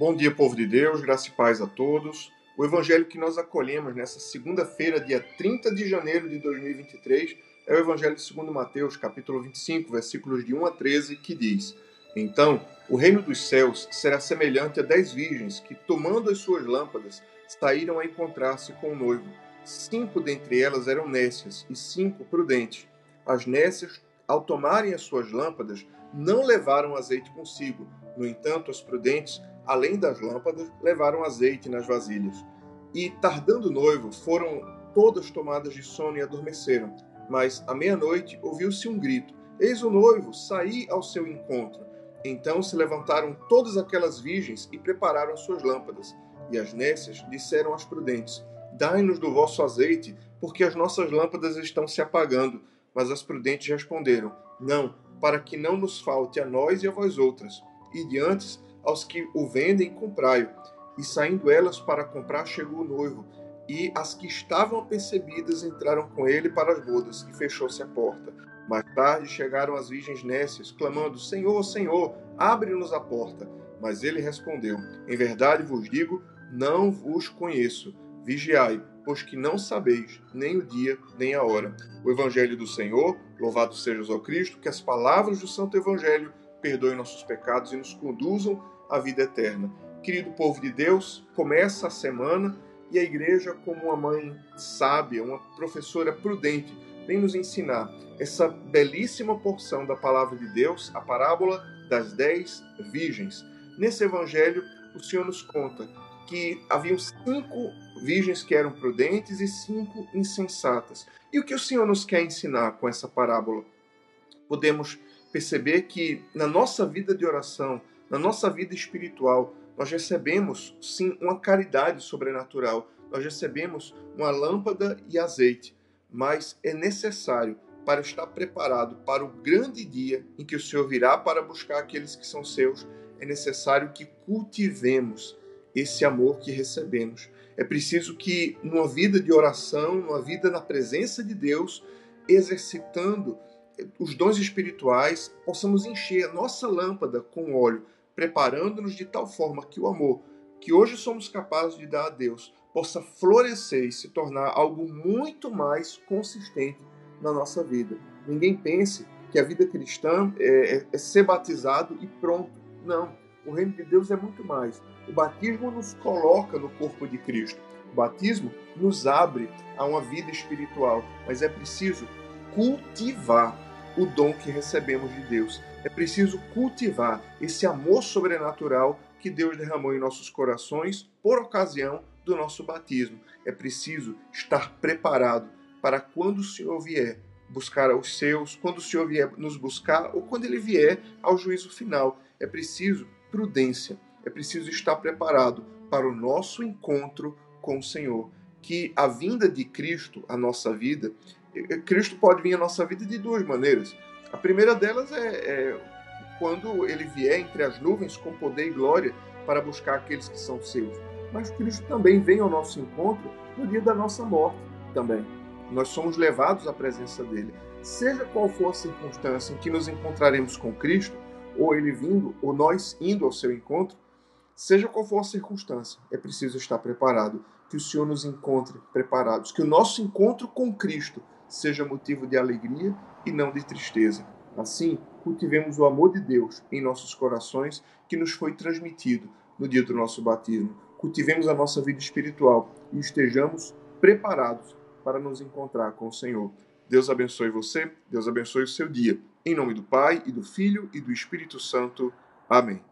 Bom dia, povo de Deus, graça e paz a todos. O evangelho que nós acolhemos nessa segunda-feira, dia 30 de janeiro de 2023, é o evangelho segundo Mateus, capítulo 25, versículos de 1 a 13, que diz: Então, o reino dos céus será semelhante a dez virgens que, tomando as suas lâmpadas, saíram a encontrar-se com o noivo. Cinco dentre elas eram nécias e cinco prudentes. As nécias, ao tomarem as suas lâmpadas, não levaram azeite consigo. No entanto, as prudentes além das lâmpadas, levaram azeite nas vasilhas. E, tardando o noivo, foram todas tomadas de sono e adormeceram. Mas, à meia-noite, ouviu-se um grito: Eis o noivo, saí ao seu encontro. Então se levantaram todas aquelas virgens e prepararam suas lâmpadas. E as nécias disseram às prudentes: Dai-nos do vosso azeite, porque as nossas lâmpadas estão se apagando. Mas as prudentes responderam: Não, para que não nos falte a nós e a vós outras. E diante aos que o vendem, comprai-o. E saindo elas para comprar, chegou o noivo. E as que estavam apercebidas entraram com ele para as bodas, e fechou-se a porta. Mais tarde chegaram as virgens nécias, clamando: Senhor, Senhor, abre-nos a porta. Mas ele respondeu: Em verdade vos digo, não vos conheço. Vigiai, pois que não sabeis nem o dia nem a hora. O Evangelho do Senhor, louvado seja o Cristo, que as palavras do Santo Evangelho perdoem nossos pecados e nos conduzam à vida eterna. Querido povo de Deus, começa a semana e a igreja, como uma mãe sábia, uma professora prudente, vem nos ensinar essa belíssima porção da palavra de Deus, a parábola das dez virgens. Nesse evangelho, o Senhor nos conta que haviam cinco virgens que eram prudentes e cinco insensatas. E o que o Senhor nos quer ensinar com essa parábola? Podemos perceber que na nossa vida de oração, na nossa vida espiritual, nós recebemos sim uma caridade sobrenatural, nós recebemos uma lâmpada e azeite, mas é necessário para estar preparado para o grande dia em que o Senhor virá para buscar aqueles que são seus, é necessário que cultivemos esse amor que recebemos. É preciso que, numa vida de oração, numa vida na presença de Deus, exercitando os dons espirituais, possamos encher a nossa lâmpada com óleo, preparando-nos de tal forma que o amor que hoje somos capazes de dar a Deus possa florescer e se tornar algo muito mais consistente na nossa vida. Ninguém pense que a vida cristã é, é, é ser batizado e pronto. Não. O reino de Deus é muito mais. O batismo nos coloca no corpo de Cristo. O batismo nos abre a uma vida espiritual, mas é preciso cultivar o dom que recebemos de Deus. É preciso cultivar esse amor sobrenatural que Deus derramou em nossos corações por ocasião do nosso batismo. É preciso estar preparado para quando o Senhor vier buscar os seus, quando o Senhor vier nos buscar ou quando ele vier ao juízo final. É preciso prudência, é preciso estar preparado para o nosso encontro com o Senhor. Que a vinda de Cristo à nossa vida Cristo pode vir à nossa vida de duas maneiras. A primeira delas é, é, quando ele vier entre as nuvens com poder e glória para buscar aqueles que são seus. Mas Cristo também vem ao nosso encontro no dia da nossa morte também. Nós somos levados à presença dele. Seja qual for a circunstância em que nos encontraremos com Cristo, ou ele vindo, ou nós indo ao seu encontro, seja qual for a circunstância, é preciso estar preparado. Que o Senhor nos encontre preparados. Que o nosso encontro com Cristo seja motivo de alegria e não de tristeza. Assim, cultivemos o amor de Deus em nossos corações que nos foi transmitido no dia do nosso batismo. Cultivemos a nossa vida espiritual e estejamos preparados para nos encontrar com o Senhor. Deus abençoe você, Deus abençoe o seu dia. Em nome do Pai, e do Filho e do Espírito Santo. Amém.